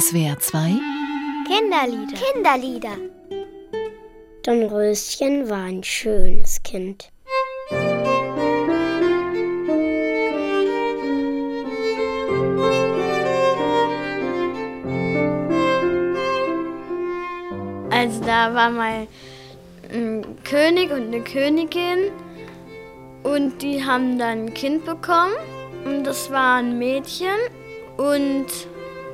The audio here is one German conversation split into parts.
SWR 2 Kinderlieder. Kinderlieder. Dornröschen war ein schönes Kind. Also da war mal ein König und eine Königin und die haben dann ein Kind bekommen und das war ein Mädchen und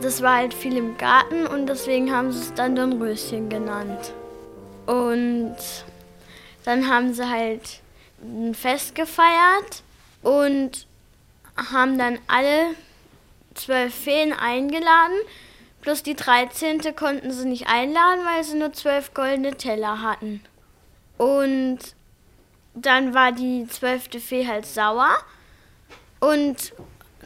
das war halt viel im Garten und deswegen haben sie es dann Dornröschen genannt. Und dann haben sie halt ein Fest gefeiert und haben dann alle zwölf Feen eingeladen. Plus die 13. konnten sie nicht einladen, weil sie nur zwölf goldene Teller hatten. Und dann war die zwölfte Fee halt sauer. Und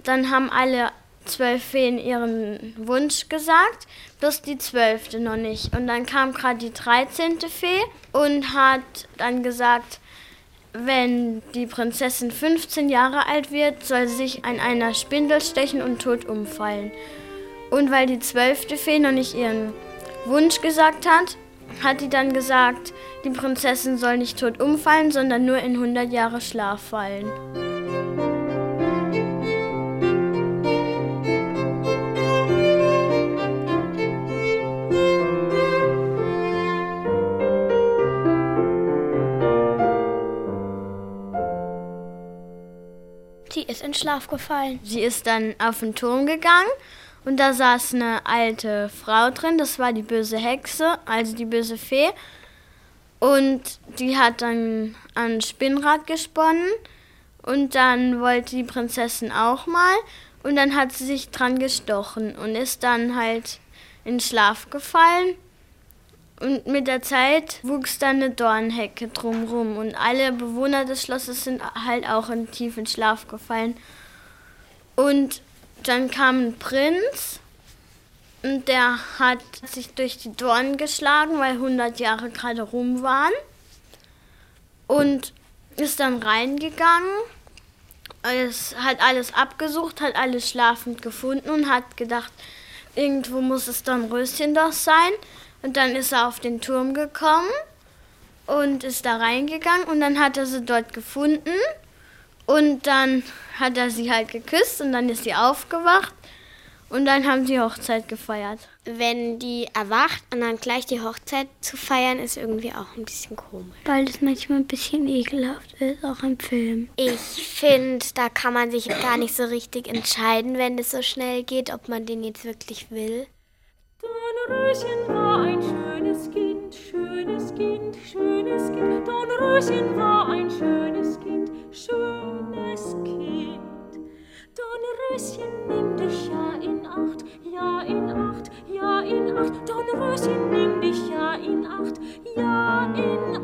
dann haben alle zwölf Feen ihren Wunsch gesagt, plus die zwölfte noch nicht. Und dann kam gerade die 13. Fee und hat dann gesagt, wenn die Prinzessin 15 Jahre alt wird, soll sie sich an einer Spindel stechen und tot umfallen. Und weil die zwölfte Fee noch nicht ihren Wunsch gesagt hat, hat die dann gesagt, die Prinzessin soll nicht tot umfallen, sondern nur in 100 Jahre Schlaf fallen. Ist in Schlaf gefallen. Sie ist dann auf den Turm gegangen und da saß eine alte Frau drin, das war die böse Hexe, also die böse Fee. Und die hat dann ein Spinnrad gesponnen und dann wollte die Prinzessin auch mal und dann hat sie sich dran gestochen und ist dann halt in Schlaf gefallen. Und mit der Zeit wuchs dann eine Dornhecke drumrum und alle Bewohner des Schlosses sind halt auch in tiefen Schlaf gefallen. Und dann kam ein Prinz und der hat sich durch die Dornen geschlagen, weil 100 Jahre gerade rum waren. Und ist dann reingegangen. Es hat alles abgesucht, hat alles schlafend gefunden und hat gedacht, irgendwo muss es dann Röschen doch sein. Und dann ist er auf den Turm gekommen und ist da reingegangen und dann hat er sie dort gefunden und dann hat er sie halt geküsst und dann ist sie aufgewacht und dann haben sie Hochzeit gefeiert. Wenn die erwacht und dann gleich die Hochzeit zu feiern, ist irgendwie auch ein bisschen komisch. Weil es manchmal ein bisschen ekelhaft ist, auch im Film. Ich finde, da kann man sich gar nicht so richtig entscheiden, wenn es so schnell geht, ob man den jetzt wirklich will. Ein Kind, schönes Kind, schönes Kind. Dornröschen war ein schönes Kind, schönes Kind. Dornröschen, nimm dich ja in Acht, ja in Acht, ja in Acht. Dornröschen, nimm dich ja in Acht, ja in Acht.